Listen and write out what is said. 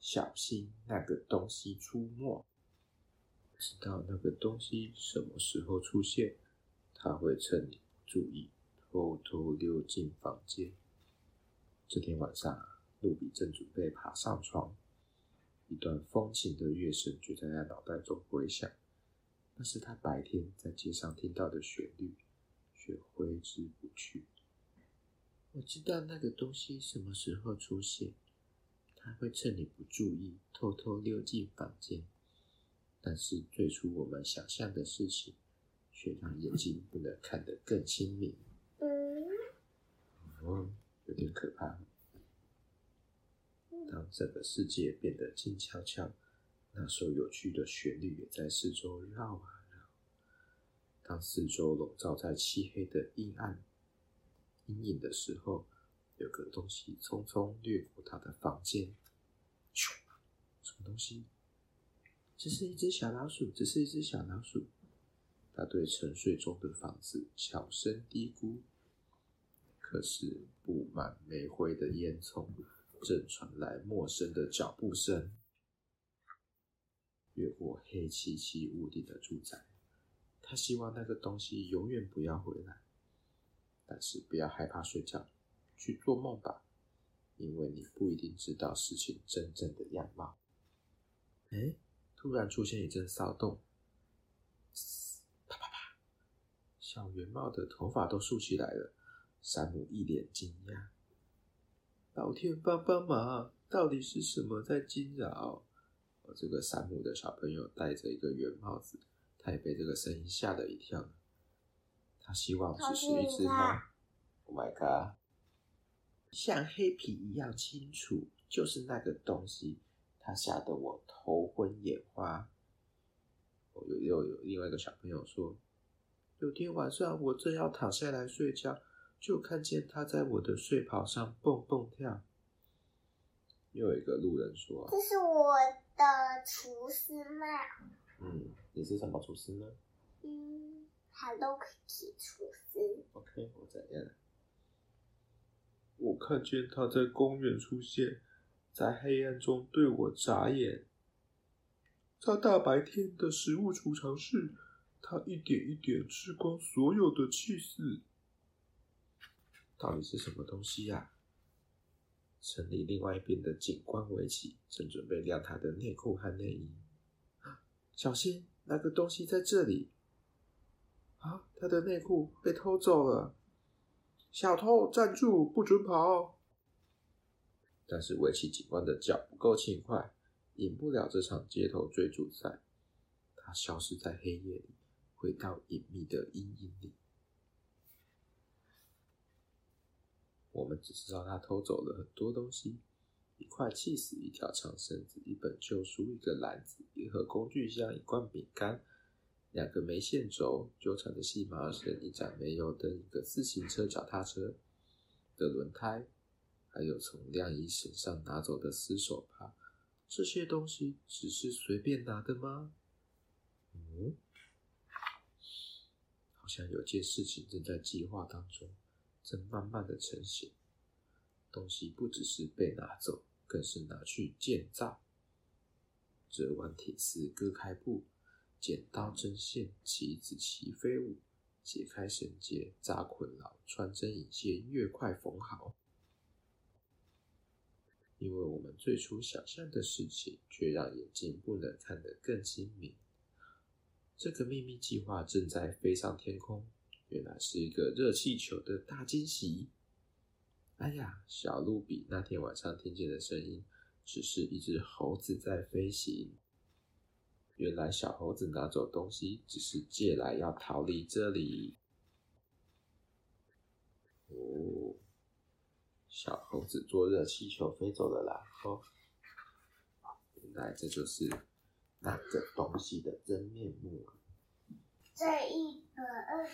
小心那个东西出没，知道那个东西什么时候出现，他会趁你不注意，偷偷溜进房间。这天晚上，露比正准备爬上床，一段风情的乐声就在他脑袋中回响，那是他白天在街上听到的旋律，却挥之不去。我知道那个东西什么时候出现。它会趁你不注意，偷偷溜进房间。但是最初我们想象的事情，却让眼睛不能看得更清明。嗯，哦，有点可怕。当整个世界变得静悄悄，那首有趣的旋律也在四周绕啊绕。当四周笼罩在漆黑的阴暗阴影的时候，有个东西匆匆掠过他的房间，什么东西？这是一只小老鼠，这是一只小老鼠。他对沉睡中的房子悄声嘀咕。可是布满煤灰的烟囱正传来陌生的脚步声，越过黑漆漆屋顶的住宅。他希望那个东西永远不要回来，但是不要害怕睡觉。去做梦吧，因为你不一定知道事情真正的样貌。哎，突然出现一阵骚动，啪啪啪！小圆帽的头发都竖起来了。山姆一脸惊讶：“老天帮帮忙，到底是什么在惊扰我？”这个山姆的小朋友戴着一个圆帽子，他也被这个声音吓了一跳。他希望只是一只猫。Oh my god！像黑皮一样清楚，就是那个东西，他吓得我头昏眼花。有有有，有另外一个小朋友说，有天晚上我正要躺下来睡觉，就看见他在我的睡袍上蹦蹦跳。又有一个路人说，这是我的厨师帽。嗯，你是什么厨师呢？嗯，Hello Kitty 厨师。OK，我怎样。我看见他在公园出现，在黑暗中对我眨眼。在大白天的食物储藏室，他一点一点吃光所有的起司。到底是什么东西呀？城里另外一边的警官维奇正准备晾他的内裤和内衣。小心，那个东西在这里！啊，他的内裤被偷走了。小偷站住，不准跑！但是维奇警官的脚不够轻快，赢不了这场街头追逐赛。他消失在黑夜里，回到隐秘的阴影里。我们只知道他偷走了很多东西：一块气死，一条长绳子，一本旧书，一个篮子，一盒工具箱，一罐饼干。两个没线轴纠缠的细麻绳，一盏煤油灯，一个自行车脚踏车的轮胎，还有从晾衣绳上拿走的丝手帕，这些东西只是随便拿的吗？嗯，好像有件事情正在计划当中，正慢慢的成型。东西不只是被拿走，更是拿去建造。折弯铁丝，割开布。剪刀、针线、旗子齐飞舞，解开绳结，扎捆牢，穿针引线，越快缝好。因为我们最初想象的事情，却让眼睛不能看得更清明。这个秘密计划正在飞上天空，原来是一个热气球的大惊喜。哎呀，小露比那天晚上听见的声音，只是一只猴子在飞行。原来小猴子拿走东西，只是借来要逃离这里。哦，小猴子坐热气球飞走了啦！哦，原来这就是那个东西的真面目。这一个二。